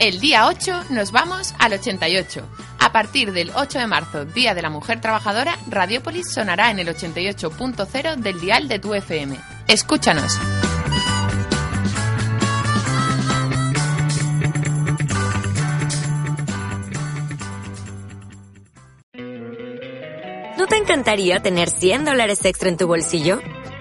El día 8 nos vamos al 88. A partir del 8 de marzo, Día de la Mujer Trabajadora, Radiopolis sonará en el 88.0 del dial de tu FM. Escúchanos. ¿No te encantaría tener 100 dólares extra en tu bolsillo?